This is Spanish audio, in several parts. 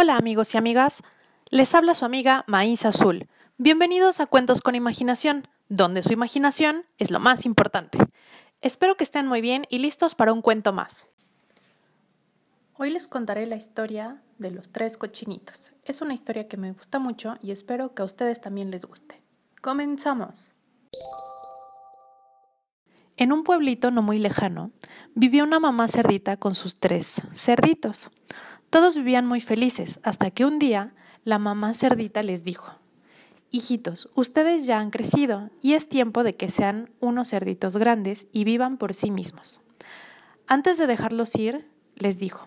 Hola amigos y amigas, les habla su amiga Maíz Azul. Bienvenidos a Cuentos con Imaginación, donde su imaginación es lo más importante. Espero que estén muy bien y listos para un cuento más. Hoy les contaré la historia de los tres cochinitos. Es una historia que me gusta mucho y espero que a ustedes también les guste. Comenzamos. En un pueblito no muy lejano, vivía una mamá cerdita con sus tres cerditos. Todos vivían muy felices, hasta que un día la mamá cerdita les dijo, Hijitos, ustedes ya han crecido y es tiempo de que sean unos cerditos grandes y vivan por sí mismos. Antes de dejarlos ir, les dijo,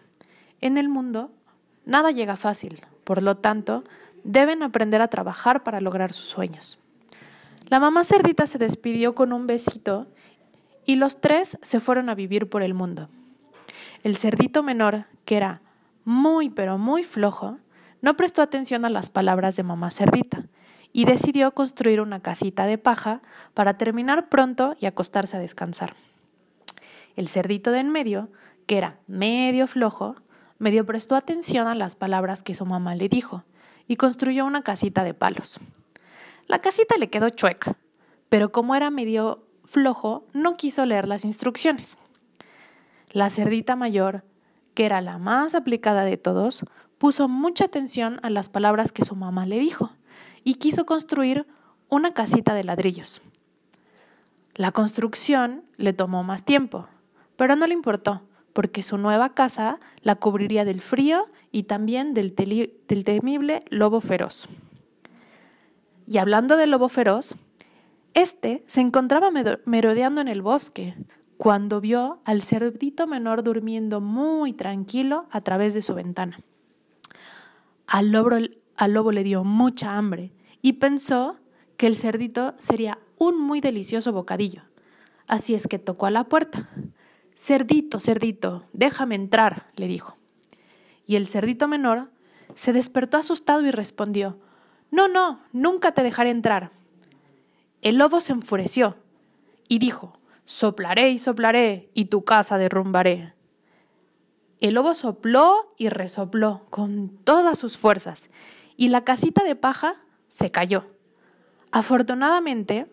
En el mundo nada llega fácil, por lo tanto, deben aprender a trabajar para lograr sus sueños. La mamá cerdita se despidió con un besito y los tres se fueron a vivir por el mundo. El cerdito menor, que era muy pero muy flojo, no prestó atención a las palabras de mamá cerdita y decidió construir una casita de paja para terminar pronto y acostarse a descansar. El cerdito de en medio, que era medio flojo, medio prestó atención a las palabras que su mamá le dijo y construyó una casita de palos. La casita le quedó chueca, pero como era medio flojo, no quiso leer las instrucciones. La cerdita mayor que era la más aplicada de todos, puso mucha atención a las palabras que su mamá le dijo y quiso construir una casita de ladrillos. La construcción le tomó más tiempo, pero no le importó, porque su nueva casa la cubriría del frío y también del, del temible lobo feroz. Y hablando del lobo feroz, este se encontraba merodeando en el bosque, cuando vio al cerdito menor durmiendo muy tranquilo a través de su ventana. Al lobo, al lobo le dio mucha hambre y pensó que el cerdito sería un muy delicioso bocadillo. Así es que tocó a la puerta. Cerdito, cerdito, déjame entrar, le dijo. Y el cerdito menor se despertó asustado y respondió, No, no, nunca te dejaré entrar. El lobo se enfureció y dijo, Soplaré y soplaré y tu casa derrumbaré. El lobo sopló y resopló con todas sus fuerzas y la casita de paja se cayó. Afortunadamente,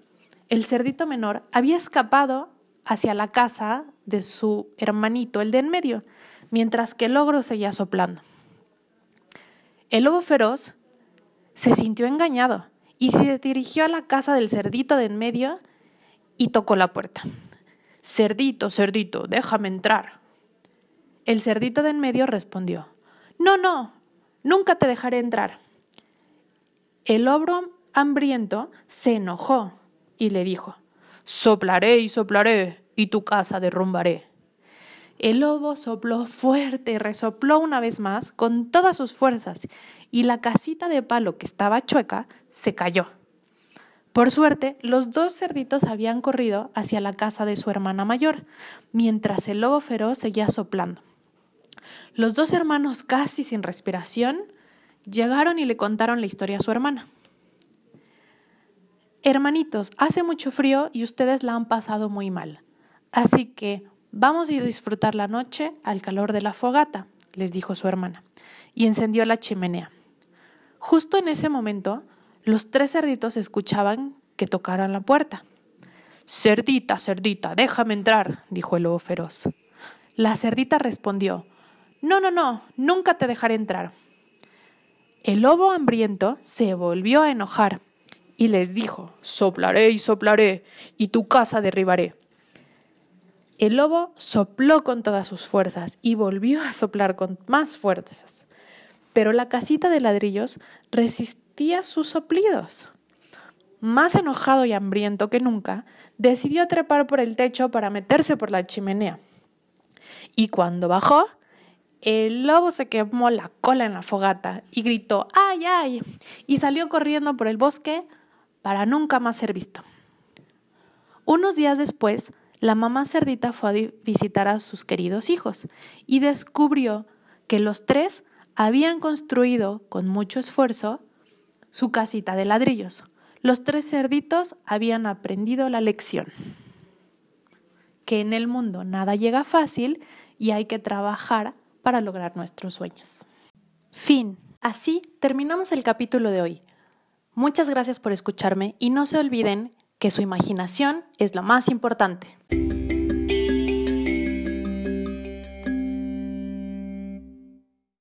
el cerdito menor había escapado hacia la casa de su hermanito, el de en medio, mientras que el ogro seguía soplando. El lobo feroz se sintió engañado y se dirigió a la casa del cerdito de en medio y tocó la puerta. Cerdito, cerdito, déjame entrar. El cerdito de en medio respondió, No, no, nunca te dejaré entrar. El ogro hambriento se enojó y le dijo, Soplaré y soplaré y tu casa derrumbaré. El lobo sopló fuerte y resopló una vez más con todas sus fuerzas, y la casita de palo que estaba chueca se cayó. Por suerte, los dos cerditos habían corrido hacia la casa de su hermana mayor, mientras el lobo feroz seguía soplando. Los dos hermanos, casi sin respiración, llegaron y le contaron la historia a su hermana. Hermanitos, hace mucho frío y ustedes la han pasado muy mal. Así que vamos a disfrutar la noche al calor de la fogata, les dijo su hermana, y encendió la chimenea. Justo en ese momento, los tres cerditos escuchaban que tocaran la puerta. Cerdita, cerdita, déjame entrar, dijo el lobo feroz. La cerdita respondió, No, no, no, nunca te dejaré entrar. El lobo hambriento se volvió a enojar y les dijo, Soplaré y soplaré, y tu casa derribaré. El lobo sopló con todas sus fuerzas y volvió a soplar con más fuerzas. Pero la casita de ladrillos resistió sus soplidos. Más enojado y hambriento que nunca, decidió trepar por el techo para meterse por la chimenea. Y cuando bajó, el lobo se quemó la cola en la fogata y gritó ¡ay, ay! y salió corriendo por el bosque para nunca más ser visto. Unos días después, la mamá cerdita fue a visitar a sus queridos hijos y descubrió que los tres habían construido con mucho esfuerzo su casita de ladrillos. Los tres cerditos habían aprendido la lección, que en el mundo nada llega fácil y hay que trabajar para lograr nuestros sueños. Fin. Así terminamos el capítulo de hoy. Muchas gracias por escucharme y no se olviden que su imaginación es lo más importante.